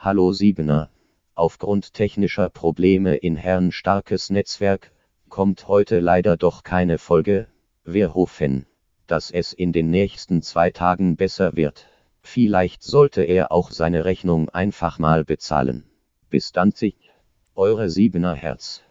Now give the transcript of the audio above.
Hallo Siebener. Aufgrund technischer Probleme in Herrn Starkes Netzwerk kommt heute leider doch keine Folge. Wir hoffen, dass es in den nächsten zwei Tagen besser wird. Vielleicht sollte er auch seine Rechnung einfach mal bezahlen. Bis dann, sich. eure Siebener Herz.